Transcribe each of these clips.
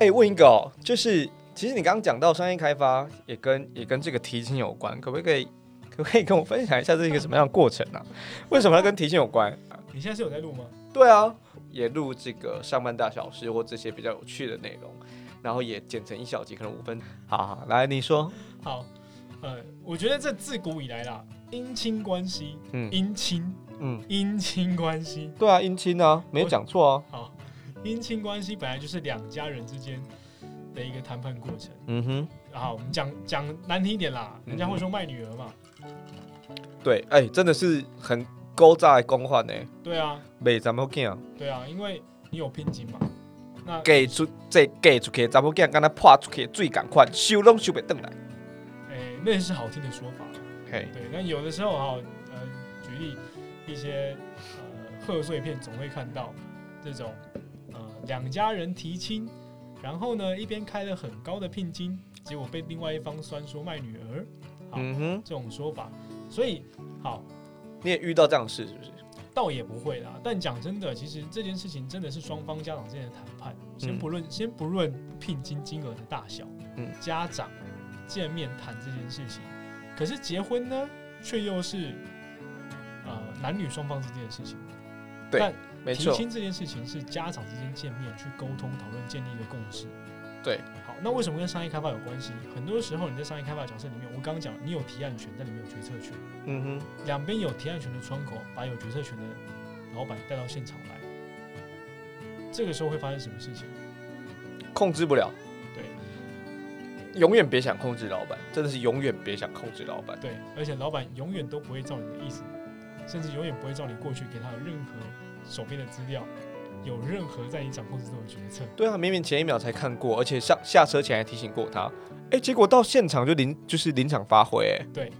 哎、问一个哦，就是其实你刚刚讲到商业开发，也跟也跟这个提亲有关，可不可以可不可以跟我分享一下这是一个什么样的过程啊？为什么要跟提亲有关？你现在是有在录吗？对啊，也录这个上班大小事或这些比较有趣的内容，然后也剪成一小集，可能五分。好好，来你说，好，呃，我觉得这自古以来啦，姻亲关系，嗯姻亲，嗯，姻亲关系，对啊，姻亲啊，没有讲错啊，好，姻亲关系本来就是两家人之间的一个谈判过程。嗯哼，然后我们讲讲难听一点啦，人家会说卖女儿嘛，对，哎、真的是很勾诈的公话呢，对啊，卖查某囝，对啊，因为你有聘金嘛，那给出这给出去的查某囝，敢若泼出去的水共款，收拢收袂转来。诶，那是好听的说法，嘿，对，但有的时候哈，呃，举例一些呃贺岁片总会看到这种呃两家人提亲，然后呢一边开了很高的聘金，结果被另外一方酸说卖女儿，好、这种说法，所以好你也遇到这样的事是不是？倒也不会啦。但讲真的，其实这件事情真的是双方家长之间的谈判，先不论、先不论聘金金额的大小，嗯家长见面谈这件事情，可是结婚呢，却又是呃男女双方之间的事情。对但没错，提亲这件事情是家长之间见面去沟通讨论，建立一个共识。对，好，那为什么跟商业开发有关系？很多时候你在商业开发角色里面，我刚刚讲，你有提案权，但你没有决策权。嗯哼，两边有提案权的窗口，把有决策权的老板带到现场来，这个时候会发生什么事情？控制不了。对，永远别想控制老板，真的是永远别想控制老板。对，而且老板永远都不会照你的意思，甚至永远不会照你过去给他的任何手边的资料，有任何在你掌控之中的决策。对啊，明明前一秒才看过，而且上下车前还提醒过他，哎、结果到现场就临就是临场发挥、哎，对，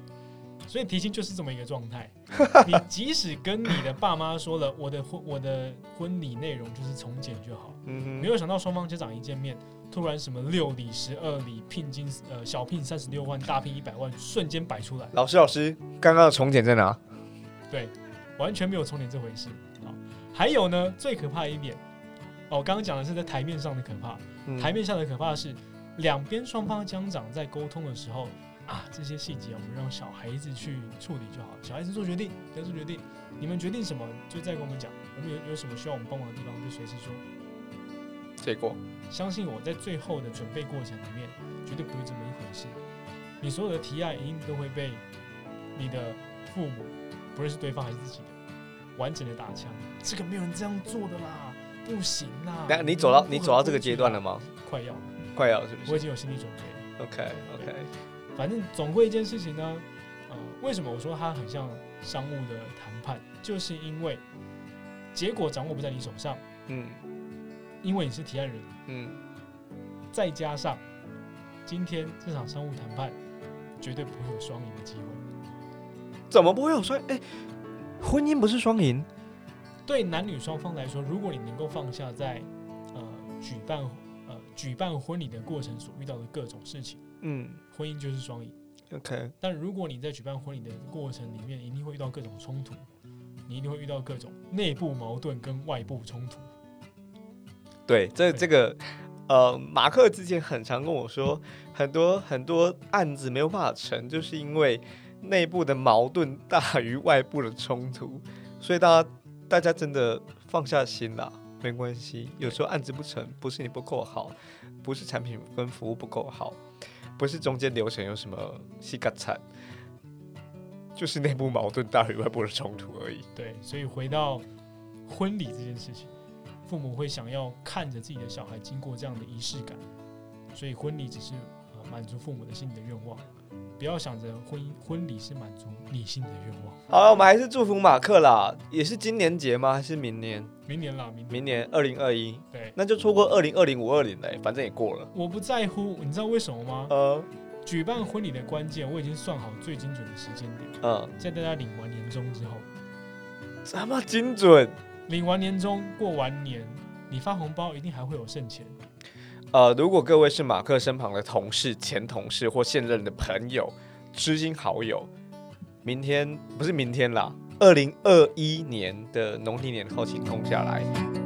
所以提亲就是这么一个状态。你即使跟你的爸妈说了我的婚我的婚礼内容就是从简就好，嗯没有想到双方家长一见面，突然什么六礼、十二礼、聘金呃小聘三十六万，大聘一百万，瞬间摆出来，老师老师，刚刚的从简在哪？对，完全没有从简这回事。好，还有呢，最可怕的一点，哦，刚刚讲的是在台面上的可怕，嗯台面下的可怕是两边双方家长在沟通的时候啊，这些细节我们让小孩子去处理就好，小孩子做决定，小孩子做决定，你们决定什么就再跟我们讲，我们有有什么需要我们帮忙的地方就随时说。结果相信我在最后的准备过程里面，绝对不是这么一回事。你所有的提案一定都会被你的父母，不论是对方还是自己的，完整的打枪。这个没有人这样做的啦，不行啦。等下你走到你走到这个阶段了吗？快要，快要是不是我已经有心理准备了。？OK OK，反正总归一件事情呢，呃，为什么我说它很像商务的谈判，就是因为结果掌握不在你手上，嗯因为你是提案人。嗯，再加上今天这场商务谈判绝对不会有双赢的机会。怎么不会有双？哎、婚姻不是双赢？对男女双方来说，如果你能够放下在呃举办呃举办婚礼的过程所遇到的各种事情，嗯婚姻就是双赢。，OK，但如果你在举办婚礼的过程里面，一定会遇到各种冲突，你一定会遇到各种内部矛盾跟外部冲突。对，这这个。呃，马克之前很常跟我说，很多很多案子没有办法成，就是因为内部的矛盾大于外部的冲突，所以大家大家真的放下心啦，没关系。有时候案子不成，不是你不够好，不是产品跟服务不够好，不是中间流程有什么细嘎惨，就是内部矛盾大于外部的冲突而已。对，所以回到婚礼这件事情，父母会想要看着自己的小孩经过这样的仪式感，所以婚礼只是满足父母的心里的愿望，不要想着婚姻婚礼是满足你心里的愿望。好了，我们还是祝福马克啦，也是今年节吗？还是明年？明年啦，明年明年二零二一，对，那就错过二零二零五二零嘞，反正也过了。我不在乎，你知道为什么吗？呃，举办婚礼的关键我已经算好最精准的时间点，嗯，在大家领完年终之后，这么精准。领完年终过完年，你发红包一定还会有剩钱。呃，如果各位是马克身旁的同事、前同事或现任的朋友、知心好友，明天不是明天啦，二零二一年的农历年后，请空下来。